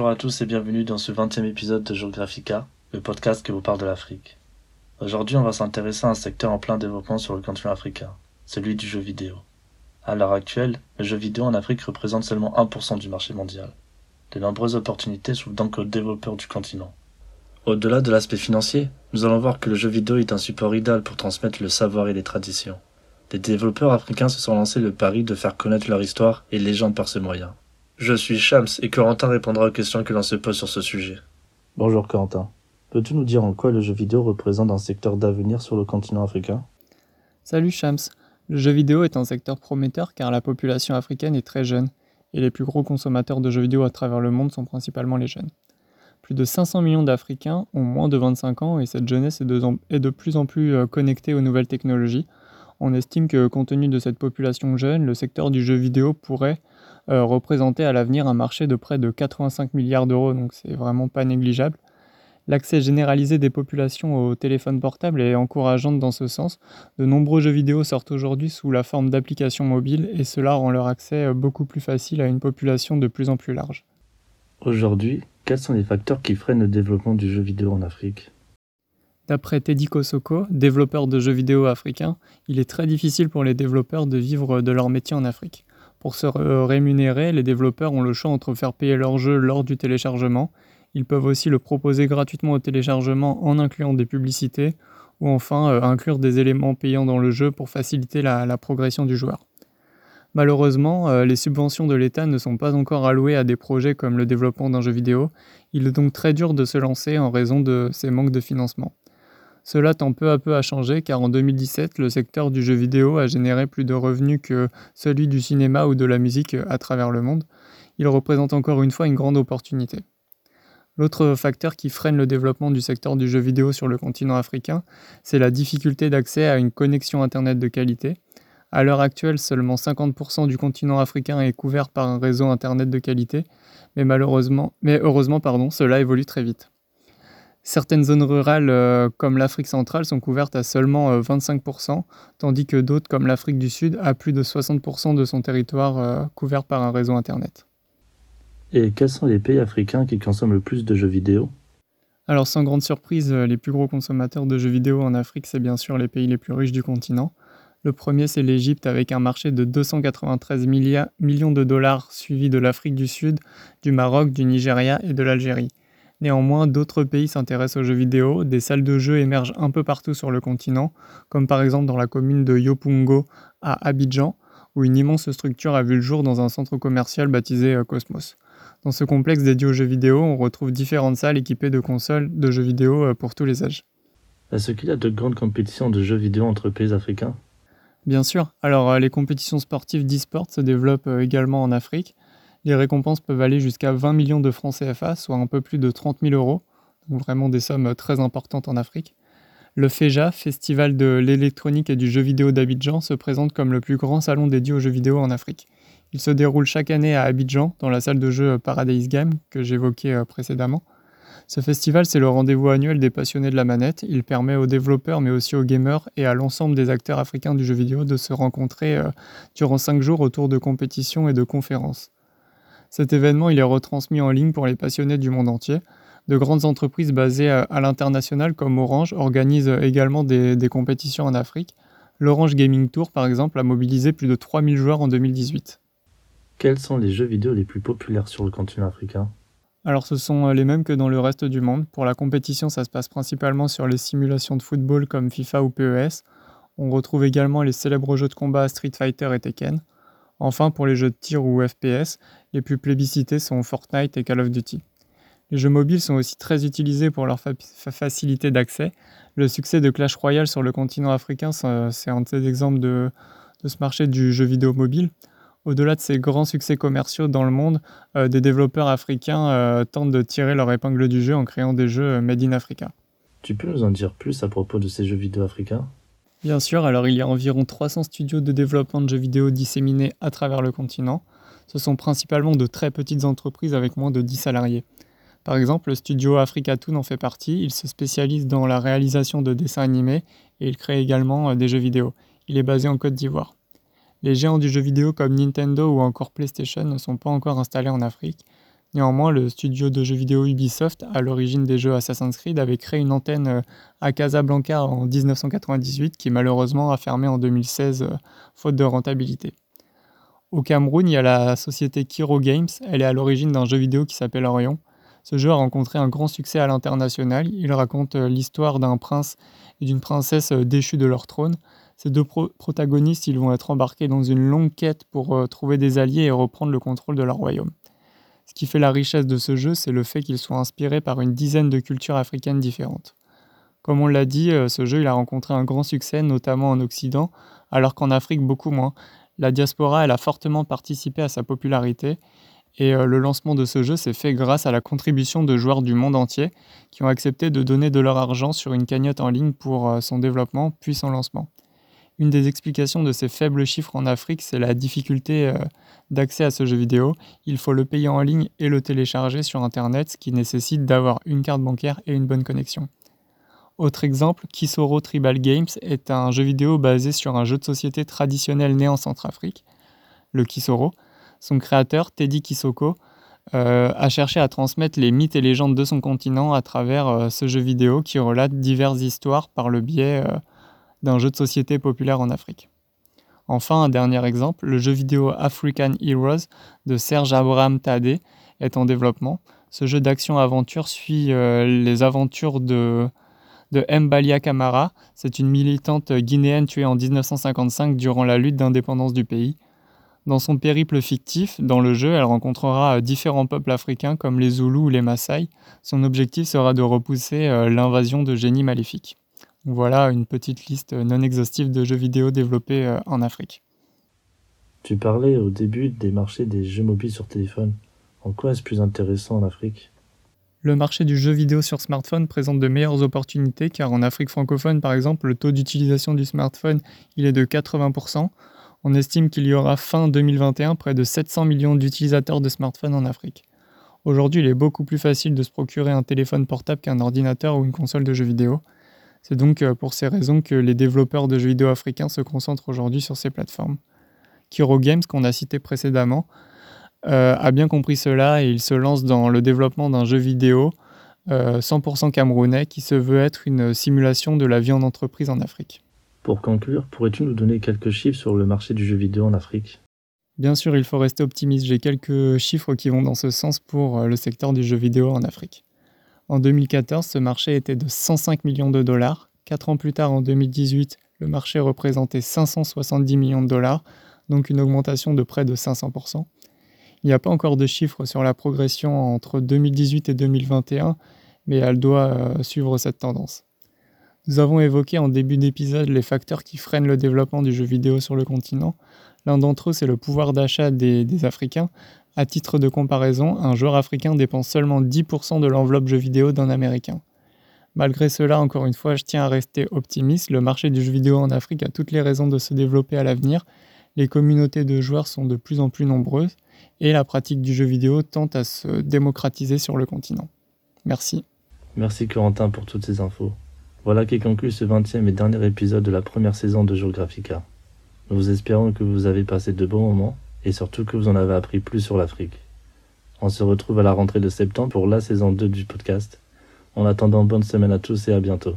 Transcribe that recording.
Bonjour à tous et bienvenue dans ce 20e épisode de Geographica, le podcast qui vous parle de l'Afrique. Aujourd'hui, on va s'intéresser à un secteur en plein développement sur le continent africain, celui du jeu vidéo. À l'heure actuelle, le jeu vidéo en Afrique représente seulement 1% du marché mondial. De nombreuses opportunités s'ouvrent donc aux développeurs du continent. Au-delà de l'aspect financier, nous allons voir que le jeu vidéo est un support idéal pour transmettre le savoir et les traditions. Des développeurs africains se sont lancés le pari de faire connaître leur histoire et légende par ce moyen. Je suis Shams et Corentin répondra aux questions que l'on se pose sur ce sujet. Bonjour Corentin. Peux-tu nous dire en quoi le jeu vidéo représente un secteur d'avenir sur le continent africain? Salut Shams. Le jeu vidéo est un secteur prometteur car la population africaine est très jeune et les plus gros consommateurs de jeux vidéo à travers le monde sont principalement les jeunes. Plus de 500 millions d'Africains ont moins de 25 ans et cette jeunesse est de, plus en plus euh, connectée aux nouvelles technologies. On estime que compte tenu de cette population jeune, le secteur du jeu vidéo pourrait euh, représenter à l'avenir un marché de près de 85 milliards d'euros, donc c'est vraiment pas négligeable. L'accès généralisé des populations au téléphone portable est encourageante dans ce sens. De nombreux jeux vidéo sortent aujourd'hui sous la forme d'applications mobiles et cela rend leur accès euh, beaucoup plus facile à une population de plus en plus large. Aujourd'hui, quels sont les facteurs qui freinent le développement du jeu vidéo en Afrique? D'après Teddy Kosoko, développeur de jeux vidéo africain, il est très difficile pour les développeurs de vivre de leur métier en Afrique. Pour se rémunérer, les développeurs ont le choix entre faire payer leur jeu lors du téléchargement ils peuvent aussi le proposer gratuitement au téléchargement en incluant des publicités ou enfin euh, inclure des éléments payants dans le jeu pour faciliter la, progression du joueur. Malheureusement, euh, les subventions de l'État ne sont pas encore allouées à des projets comme le développement d'un jeu vidéo. Il est donc très dur de se lancer en raison de ces manques de financement. Cela tend peu à peu à changer car en 2017, le secteur du jeu vidéo a généré plus de revenus que celui du cinéma ou de la musique à travers le monde. Il représente encore une fois une grande opportunité. L'autre facteur qui freine le développement du secteur du jeu vidéo sur le continent africain, c'est la difficulté d'accès à une connexion Internet de qualité. À l'heure actuelle, seulement 50% du continent africain est couvert par un réseau Internet de qualité, mais malheureusement, mais heureusement, pardon, cela évolue très vite. Certaines zones rurales euh, comme l'Afrique centrale sont couvertes à seulement 25%, euh, tandis que d'autres comme l'Afrique du Sud a plus de 60% de son territoire euh, couvert par un réseau Internet. Et quels sont les pays africains qui consomment le plus de jeux vidéo? Alors sans grande surprise, les plus gros consommateurs de jeux vidéo en Afrique, c'est bien sûr les pays les plus riches du continent. Le premier, c'est l'Égypte avec un marché de 293 millions de dollars, suivi de l'Afrique du Sud, du Maroc, du Nigeria et de l'Algérie. Néanmoins, d'autres pays s'intéressent aux jeux vidéo, des salles de jeux émergent un peu partout sur le continent, comme par exemple dans la commune de Yopungo à Abidjan, où une immense structure a vu le jour dans un centre commercial baptisé euh, Cosmos. Dans ce complexe dédié aux jeux vidéo, on retrouve différentes salles équipées de consoles de jeux vidéo euh, pour tous les âges. Est-ce qu'il y a de grandes compétitions de jeux vidéo entre pays africains? Bien sûr. Alors, euh, les compétitions sportives d'e-sport se développent également en Afrique. Les récompenses peuvent aller jusqu'à 20 millions de francs CFA, soit un peu plus de 30 000 euros. Donc, vraiment des sommes très importantes en Afrique. Le FEJA, Festival de l'électronique et du jeu vidéo d'Abidjan, se présente comme le plus grand salon dédié aux jeux vidéo en Afrique. Il se déroule chaque année à Abidjan, dans la salle de jeu Paradise Game que j'évoquais euh, précédemment. Ce festival, c'est le rendez-vous annuel des passionnés de la manette. Il permet aux développeurs, mais aussi aux gamers et à l'ensemble des acteurs africains du jeu vidéo de se rencontrer euh, durant cinq jours autour de compétitions et de conférences. Cet événement, il est retransmis en ligne pour les passionnés du monde entier. De grandes entreprises basées à l'international comme Orange organisent également des, des compétitions en Afrique. L'Orange Gaming Tour, par exemple, a mobilisé plus de 3000 joueurs en 2018. Quels sont les jeux vidéo les plus populaires sur le continent africain? Alors ce sont euh, les mêmes que dans le reste du monde. Pour la compétition, ça se passe principalement sur les simulations de football comme FIFA ou PES. On retrouve également les célèbres jeux de combat Street Fighter et Tekken. Enfin, pour les jeux de tir ou FPS, les plus plébiscités sont Fortnite et Call of Duty. Les jeux mobiles sont aussi très utilisés pour leur facilité d'accès. Le succès de Clash Royale sur le continent africain, c'est un des exemples de ce marché du jeu vidéo mobile. Au-delà de ces grands succès commerciaux dans le monde, euh, des développeurs africains euh, tentent de tirer leur épingle du jeu en créant des jeux euh, made in Africa. Tu peux nous en dire plus à propos de ces jeux vidéo africains? Bien sûr, alors il y a environ 300 studios de développement de jeux vidéo disséminés à travers le continent. Ce sont principalement de très petites entreprises avec moins de 10 salariés. Par exemple, le studio Africatoon en fait partie. Il se spécialise dans la réalisation de dessins animés et il crée également des jeux vidéo. Il est basé en Côte d'Ivoire. Les géants du jeu vidéo comme Nintendo ou encore PlayStation ne sont pas encore installés en Afrique. Néanmoins, le studio de jeux vidéo Ubisoft, à l'origine des jeux Assassin's Creed, avait créé une antenne euh, à Casablanca en 1998 qui malheureusement a fermé en 2016 euh, faute de rentabilité. Au Cameroun, il y a la société Kiro Games. Elle est à l'origine d'un jeu vidéo qui s'appelle Orion. Ce jeu a rencontré un grand succès à l'international. Il raconte euh, l'histoire d'un prince et d'une princesse déchus de leur trône. Ces deux protagonistes, ils vont être embarqués dans une longue quête pour trouver des alliés et reprendre le contrôle de leur royaume. Ce qui fait la richesse de ce jeu, c'est le fait qu'il soit inspiré par une dizaine de cultures africaines différentes. Comme on l'a dit, euh, ce jeu a rencontré un grand succès, notamment en Occident, alors qu'en Afrique beaucoup moins. La diaspora elle a fortement participé à sa popularité et euh, le lancement de ce jeu s'est fait grâce à la contribution de joueurs du monde entier qui ont accepté de donner de leur argent sur une cagnotte en ligne pour euh, son développement puis son lancement. Une des explications de ces faibles chiffres en Afrique, c'est la difficulté euh, d'accès à ce jeu vidéo. Il faut le payer en ligne et le télécharger sur Internet, ce qui nécessite d'avoir une carte bancaire et une bonne connexion. Autre exemple, Kisoro Tribal Games est un jeu vidéo basé sur un jeu de société traditionnel né en Centrafrique, le Kisoro. Son créateur, Teddy Kisoko, euh, a cherché à transmettre les mythes et légendes de son continent à travers euh, ce jeu vidéo qui relate diverses histoires par le biais d'un jeu de société populaire en Afrique. Enfin, un dernier exemple, le jeu vidéo African Heroes de Serge Abraham Tadé est en développement. Ce jeu d'action-aventure suit euh, les aventures de, de Mbalia Kamara. C'est une militante guinéenne tuée en 1955 durant la lutte d'indépendance du pays. Dans son périple fictif, dans le jeu, elle rencontrera différents peuples africains comme les Zoulous ou les Maasai. Son objectif sera de repousser euh, l'invasion de génies maléfiques. Voilà une petite liste non exhaustive de jeux vidéo développés euh, en Afrique. Tu parlais au début des marchés des jeux mobiles sur téléphone. En quoi est-ce plus intéressant en Afrique? Le marché du jeu vidéo sur smartphone présente de meilleures opportunités car en Afrique francophone par exemple le taux d'utilisation du smartphone il est de 80%. On estime qu'il y aura fin 2021 près de 700 millions d'utilisateurs de smartphones en Afrique. Aujourd'hui il est beaucoup plus facile de se procurer un téléphone portable qu'un ordinateur ou une console de jeux vidéo. C'est donc euh, pour ces raisons que les développeurs de jeux vidéo africains se concentrent aujourd'hui sur ces plateformes. Kiro Games, qu'on a cité précédemment, euh, a bien compris cela et il se lance dans le développement d'un jeu vidéo 100% euh, camerounais qui se veut être une simulation de la vie en entreprise en Afrique. Pour conclure, pourrais-tu nous donner quelques chiffres sur le marché du jeu vidéo en Afrique? Bien sûr, il faut rester optimiste. J'ai quelques chiffres qui vont dans ce sens pour le secteur du jeu vidéo en Afrique. En 2014, ce marché était de 105 millions de dollars. Quatre ans plus tard, en 2018, le marché représentait 570 millions de dollars, donc une augmentation de près de 500%. Il n'y a pas encore de chiffres sur la progression entre 2018 et 2021, mais elle doit euh, suivre cette tendance. Nous avons évoqué en début d'épisode les facteurs qui freinent le développement du jeu vidéo sur le continent. L'un d'entre eux, c'est le pouvoir d'achat des, Africains, à titre de comparaison, un joueur africain dépense seulement 10% de l'enveloppe jeu vidéo d'un Américain. Malgré cela, encore une fois, je tiens à rester optimiste. Le marché du jeu vidéo en Afrique a toutes les raisons de se développer à l'avenir. Les communautés de joueurs sont de plus en plus nombreuses et la pratique du jeu vidéo tente à se démocratiser sur le continent. Merci. Merci Corentin pour toutes ces infos. Voilà qui conclut ce 20e et dernier épisode de la première saison de Geographica. Nous espérons que vous avez passé de bons moments et surtout que vous en avez appris plus sur l'Afrique. On se retrouve à la rentrée de septembre pour la saison 2 du podcast. En attendant, bonne semaine à tous et à bientôt.